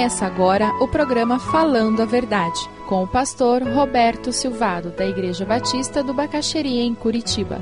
Começa agora o programa Falando a Verdade, com o pastor Roberto Silvado, da Igreja Batista do Bacaxeria, em Curitiba.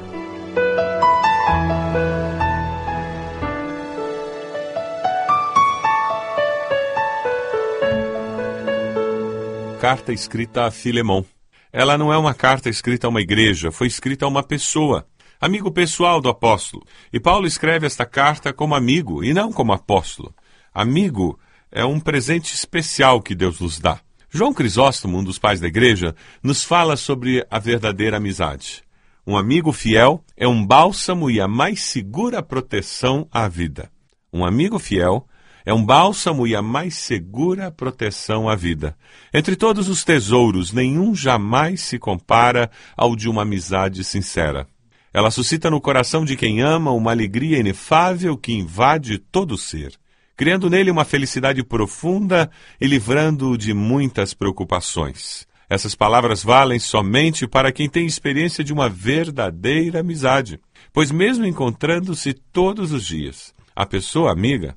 Carta escrita a Filemão. Ela não é uma carta escrita a uma igreja, foi escrita a uma pessoa, amigo pessoal do apóstolo. E Paulo escreve esta carta como amigo e não como apóstolo. Amigo é um presente especial que Deus nos dá. João Crisóstomo, um dos pais da igreja, nos fala sobre a verdadeira amizade. Um amigo fiel é um bálsamo e a mais segura proteção à vida. Um amigo fiel é um bálsamo e a mais segura proteção à vida. Entre todos os tesouros, nenhum jamais se compara ao de uma amizade sincera. Ela suscita no coração de quem ama uma alegria inefável que invade todo o ser criando nele uma felicidade profunda e livrando-o de muitas preocupações. Essas palavras valem somente para quem tem experiência de uma verdadeira amizade, pois, mesmo encontrando-se todos os dias, a pessoa amiga,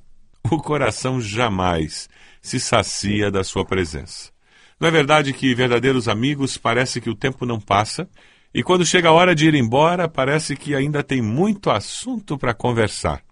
o coração jamais se sacia da sua presença. Não é verdade que verdadeiros amigos parece que o tempo não passa e quando chega a hora de ir embora, parece que ainda tem muito assunto para conversar.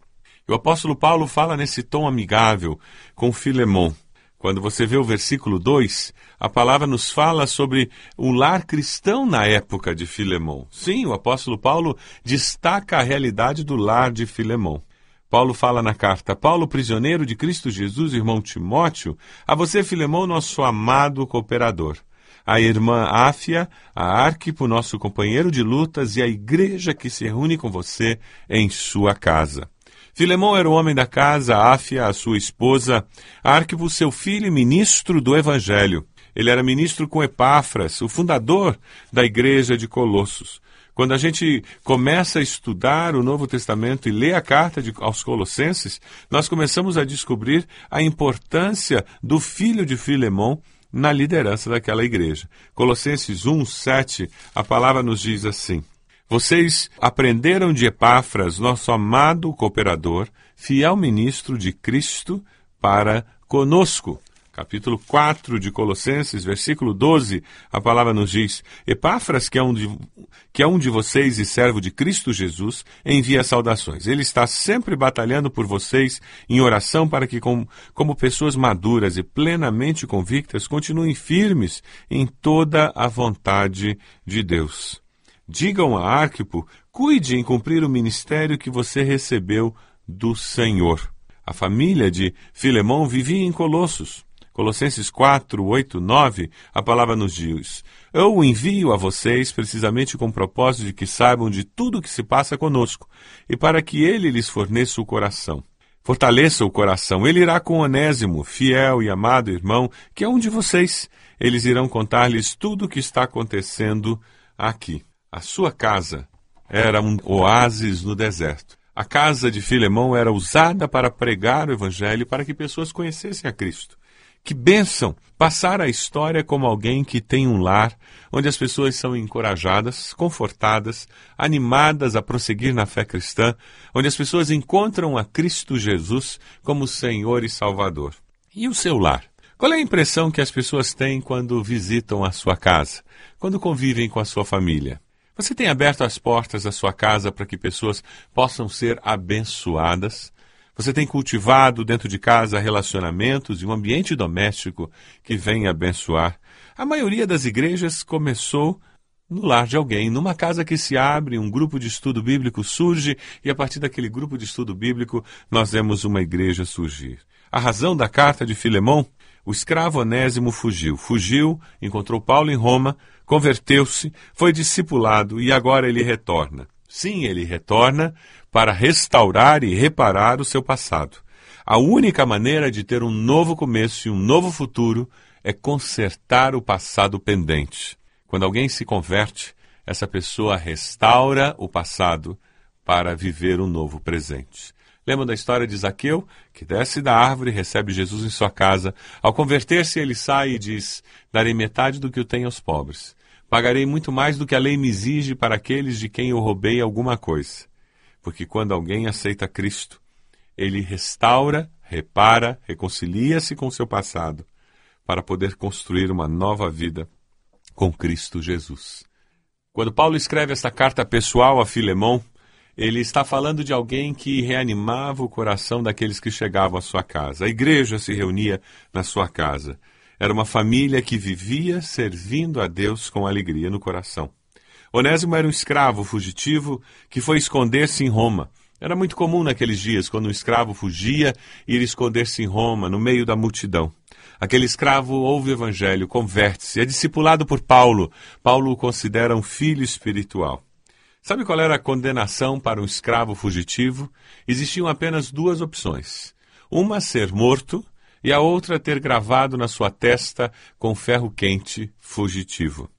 O apóstolo Paulo fala nesse tom amigável com Filemão. Quando você vê o versículo 2, a palavra nos fala sobre o lar cristão na época de Filemão. Sim, o apóstolo Paulo destaca a realidade do lar de Filemão. Paulo fala na carta: Paulo, prisioneiro de Cristo Jesus, irmão Timóteo, a você, Filemão, nosso amado cooperador. A irmã Áfia, a Arquipo, nosso companheiro de lutas, e a igreja que se reúne com você em sua casa. Filemão era o homem da casa, Áfia, a sua esposa, Arquivo, seu filho e ministro do Evangelho. Ele era ministro com Epáfras, o fundador da igreja de Colossos. Quando a gente começa a estudar o Novo Testamento e lê a carta de, aos Colossenses, nós começamos a descobrir a importância do filho de Filemão na liderança daquela igreja. Colossenses 1, 7, a palavra nos diz assim: vocês aprenderam de Epáfras, nosso amado cooperador, fiel ministro de Cristo para conosco. Capítulo 4 de Colossenses, versículo 12, a palavra nos diz: Epáfras, que é, um de, que é um de vocês e servo de Cristo Jesus, envia saudações. Ele está sempre batalhando por vocês em oração para que, como, como pessoas maduras e plenamente convictas, continuem firmes em toda a vontade de Deus. Digam a Arquipo, cuide em cumprir o ministério que você recebeu do Senhor. A família de Filemão vivia em Colossos. Colossenses 4, 8, 9, a palavra nos diz: Eu o envio a vocês precisamente com o propósito de que saibam de tudo o que se passa conosco e para que ele lhes forneça o coração. Fortaleça o coração. Ele irá com Onésimo, fiel e amado irmão, que é um de vocês. Eles irão contar-lhes tudo o que está acontecendo aqui. A sua casa era um oásis no deserto. A casa de Filemão era usada para pregar o Evangelho para que pessoas conhecessem a Cristo. Que bênção passar a história como alguém que tem um lar onde as pessoas são encorajadas, confortadas, animadas a prosseguir na fé cristã, onde as pessoas encontram a Cristo Jesus como Senhor e Salvador. E o seu lar? Qual é a impressão que as pessoas têm quando visitam a sua casa, quando convivem com a sua família? Você tem aberto as portas da sua casa para que pessoas possam ser abençoadas? Você tem cultivado dentro de casa relacionamentos e um ambiente doméstico que vem abençoar? A maioria das igrejas começou no lar de alguém, numa casa que se abre, um grupo de estudo bíblico surge e a partir daquele grupo de estudo bíblico nós vemos uma igreja surgir. A razão da carta de Filemão o escravo Onésimo fugiu. Fugiu, encontrou Paulo em Roma, converteu-se, foi discipulado e agora ele retorna. Sim, ele retorna para restaurar e reparar o seu passado. A única maneira de ter um novo começo e um novo futuro é consertar o passado pendente. Quando alguém se converte, essa pessoa restaura o passado para viver um novo presente. Lembram da história de Zaqueu, que desce da árvore e recebe Jesus em sua casa. Ao converter-se, ele sai e diz: Darei metade do que eu tenho aos pobres. Pagarei muito mais do que a lei me exige para aqueles de quem eu roubei alguma coisa. Porque quando alguém aceita Cristo, ele restaura, repara, reconcilia-se com seu passado, para poder construir uma nova vida com Cristo Jesus. Quando Paulo escreve esta carta pessoal a Filemão, ele está falando de alguém que reanimava o coração daqueles que chegavam à sua casa. A igreja se reunia na sua casa. Era uma família que vivia servindo a Deus com alegria no coração. Onésimo era um escravo fugitivo que foi esconder-se em Roma. Era muito comum naqueles dias, quando um escravo fugia, ir esconder-se em Roma, no meio da multidão. Aquele escravo ouve o evangelho, converte-se, é discipulado por Paulo. Paulo o considera um filho espiritual. Sabe qual era a condenação para um escravo fugitivo? Existiam apenas duas opções: uma ser morto e a outra ter gravado na sua testa com ferro quente fugitivo.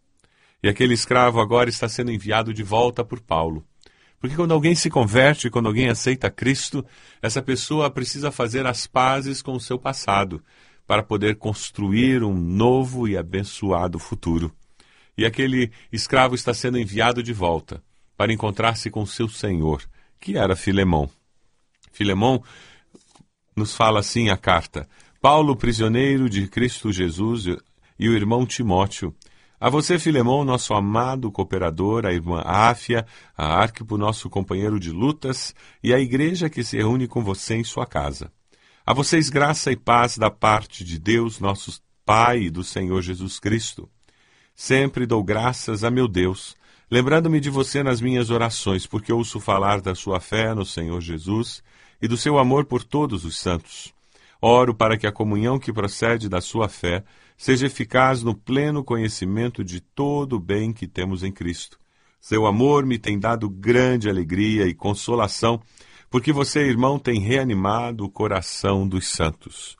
E aquele escravo agora está sendo enviado de volta por Paulo. Porque quando alguém se converte, quando alguém aceita Cristo, essa pessoa precisa fazer as pazes com o seu passado para poder construir um novo e abençoado futuro. E aquele escravo está sendo enviado de volta para encontrar-se com seu senhor, que era Filemão. Filemão nos fala assim a carta: Paulo, prisioneiro de Cristo Jesus, e o irmão Timóteo, a você, Filemão, nosso amado cooperador, a irmã Áfia, a Arquipo, nosso companheiro de lutas, e a igreja que se reúne com você em sua casa. A vocês graça e paz da parte de Deus, nosso Pai e do Senhor Jesus Cristo. Sempre dou graças a meu Deus, lembrando-me de você nas minhas orações, porque ouço falar da sua fé no Senhor Jesus e do seu amor por todos os santos. Oro para que a comunhão que procede da sua fé seja eficaz no pleno conhecimento de todo o bem que temos em Cristo. Seu amor me tem dado grande alegria e consolação, porque você, irmão, tem reanimado o coração dos santos.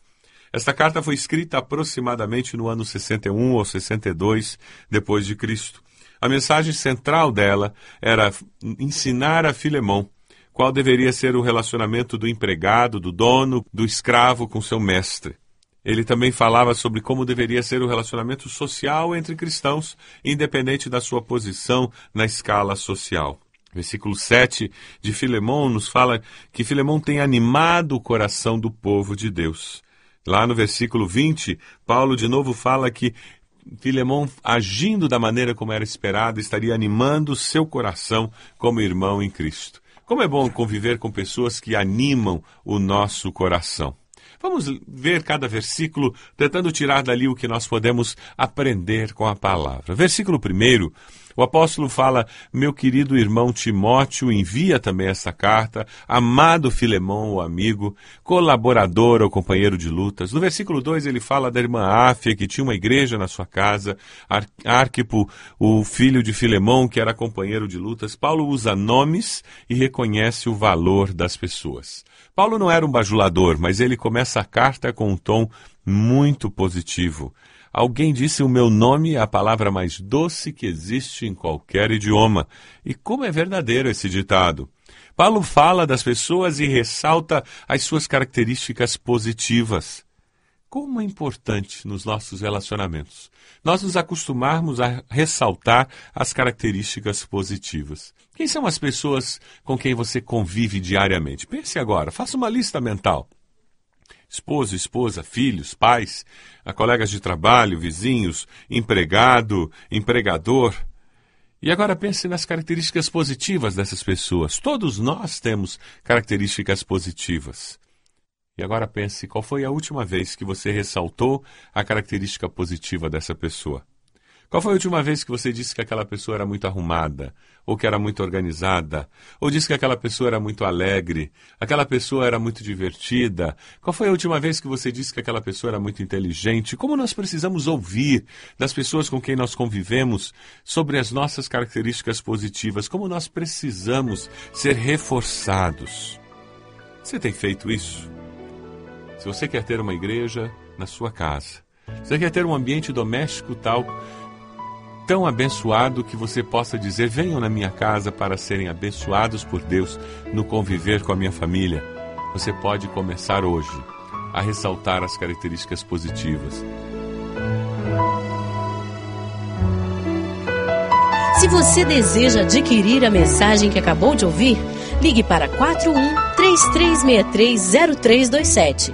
Esta carta foi escrita aproximadamente no ano 61 ou 62 depois de Cristo. A mensagem central dela era ensinar a Filemão qual deveria ser o relacionamento do empregado, do dono, do escravo com seu mestre. Ele também falava sobre como deveria ser o relacionamento social entre cristãos, independente da sua posição na escala social. Versículo 7 de Filemão nos fala que Filemão tem animado o coração do povo de Deus. Lá no versículo 20, Paulo de novo fala que Filemão, agindo da maneira como era esperado, estaria animando seu coração como irmão em Cristo. Como é bom conviver com pessoas que animam o nosso coração. Vamos ver cada versículo, tentando tirar dali o que nós podemos aprender com a palavra. Versículo 1 o apóstolo fala: Meu querido irmão Timóteo, envia também essa carta, amado Filemão, o amigo, colaborador ou companheiro de lutas. No versículo 2 ele fala da irmã Áfia, que tinha uma igreja na sua casa, Ar Arquipo, o filho de Filemão, que era companheiro de lutas. Paulo usa nomes e reconhece o valor das pessoas. Paulo não era um bajulador, mas ele começa a carta com um tom muito positivo. Alguém disse: O meu nome é a palavra mais doce que existe em qualquer idioma. E como é verdadeiro esse ditado. Paulo fala das pessoas e ressalta as suas características positivas. Como é importante nos nossos relacionamentos nós nos acostumarmos a ressaltar as características positivas. Quem são as pessoas com quem você convive diariamente? Pense agora, faça uma lista mental esposo, esposa, filhos, pais, colegas de trabalho, vizinhos, empregado, empregador. E agora pense nas características positivas dessas pessoas. Todos nós temos características positivas. E agora pense qual foi a última vez que você ressaltou a característica positiva dessa pessoa. Qual foi a última vez que você disse que aquela pessoa era muito arrumada, ou que era muito organizada, ou disse que aquela pessoa era muito alegre, aquela pessoa era muito divertida? Qual foi a última vez que você disse que aquela pessoa era muito inteligente? Como nós precisamos ouvir das pessoas com quem nós convivemos sobre as nossas características positivas? Como nós precisamos ser reforçados? Você tem feito isso? Se você quer ter uma igreja na sua casa, se você quer ter um ambiente doméstico tal tão abençoado que você possa dizer: venham na minha casa para serem abençoados por Deus no conviver com a minha família. Você pode começar hoje a ressaltar as características positivas. Se você deseja adquirir a mensagem que acabou de ouvir, Ligue para 41 33630327.